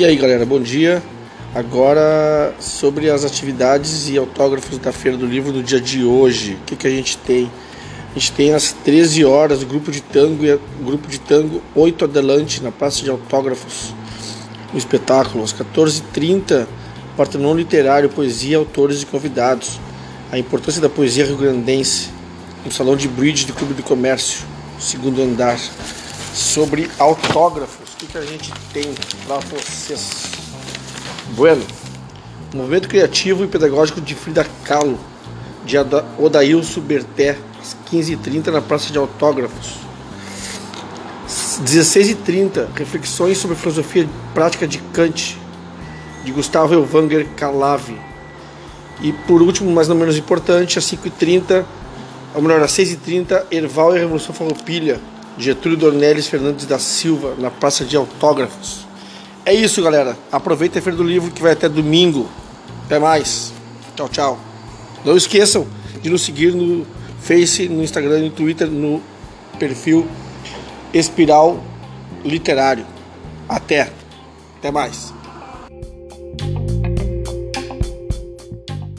E aí galera, bom dia. Agora sobre as atividades e autógrafos da Feira do Livro no dia de hoje. O que, que a gente tem? A gente tem às 13 horas o grupo de tango e grupo de tango 8 Adelante na Praça de Autógrafos, no espetáculo. Às 14h30, Partenon Literário, Poesia, Autores e Convidados. A importância da poesia rio-grandense no Salão de Bridge do Clube do Comércio, segundo andar. Sobre autógrafos, o que, que a gente tem para vocês? Bueno, movimento criativo e pedagógico de Frida Kahlo, de Odailson Berté, às 15h30 na Praça de Autógrafos. 16h30, reflexões sobre filosofia prática de Kant, de Gustavo Elvanger Calave. E por último, mas não menos importante, às 5h30, ou melhor, às 6h30, Erval e a Revolução Farroupilha, Getúlio Dornelles Fernandes da Silva, na Praça de Autógrafos. É isso, galera. Aproveita a Feira do Livro que vai até domingo. Até mais. Tchau, tchau. Não esqueçam de nos seguir no Face, no Instagram e no Twitter no perfil Espiral Literário. Até. Até mais.